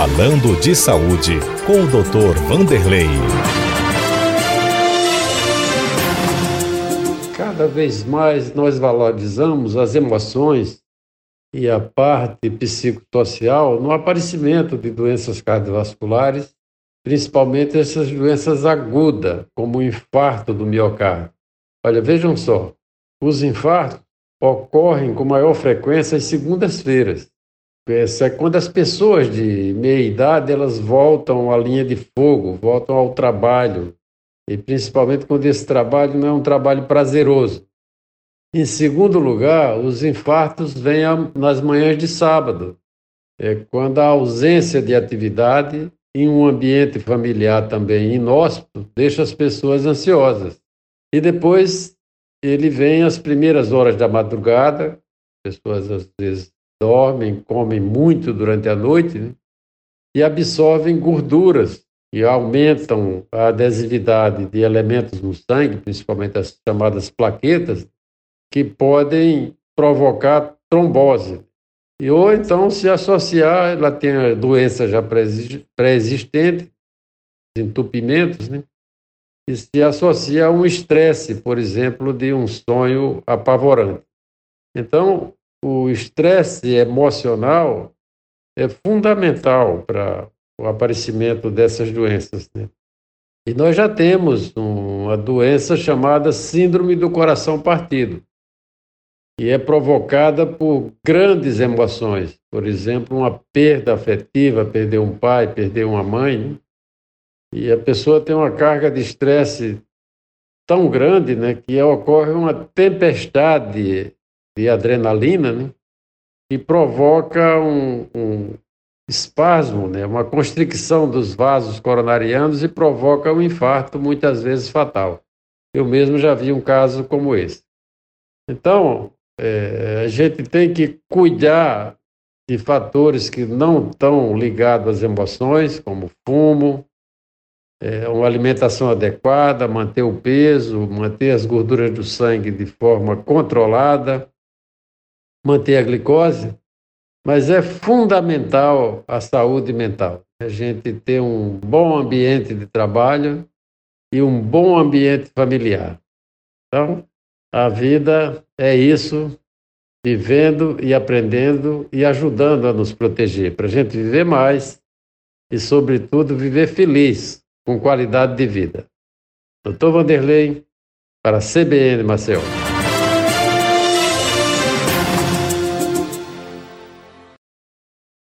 Falando de Saúde, com o Dr. Vanderlei. Cada vez mais nós valorizamos as emoções e a parte psicossocial no aparecimento de doenças cardiovasculares, principalmente essas doenças agudas, como o infarto do miocárdio. Olha, vejam só, os infartos ocorrem com maior frequência às segundas-feiras. Essa é quando as pessoas de meia idade elas voltam à linha de fogo, voltam ao trabalho, e principalmente quando esse trabalho não é um trabalho prazeroso. Em segundo lugar, os infartos vêm nas manhãs de sábado, é quando a ausência de atividade em um ambiente familiar também inóspito deixa as pessoas ansiosas. E depois ele vem às primeiras horas da madrugada, pessoas às vezes dormem, comem muito durante a noite né? e absorvem gorduras e aumentam a adesividade de elementos no sangue, principalmente as chamadas plaquetas, que podem provocar trombose. E, ou então se associar, ela tem a doença já pré-existente, entupimentos, né? e se associa a um estresse, por exemplo, de um sonho apavorante. Então, o estresse emocional é fundamental para o aparecimento dessas doenças. Né? E nós já temos uma doença chamada Síndrome do Coração Partido, que é provocada por grandes emoções, por exemplo, uma perda afetiva, perder um pai, perder uma mãe, né? e a pessoa tem uma carga de estresse tão grande né, que ocorre uma tempestade de adrenalina, né? E provoca um, um espasmo, né? uma constricção dos vasos coronarianos e provoca um infarto, muitas vezes fatal. Eu mesmo já vi um caso como esse. Então, é, a gente tem que cuidar de fatores que não estão ligados às emoções, como fumo, é, uma alimentação adequada, manter o peso, manter as gorduras do sangue de forma controlada, manter a glicose, mas é fundamental a saúde mental. A gente ter um bom ambiente de trabalho e um bom ambiente familiar. Então, a vida é isso, vivendo e aprendendo e ajudando a nos proteger, para a gente viver mais e, sobretudo, viver feliz, com qualidade de vida. Doutor Vanderlei, para a CBN Maceió.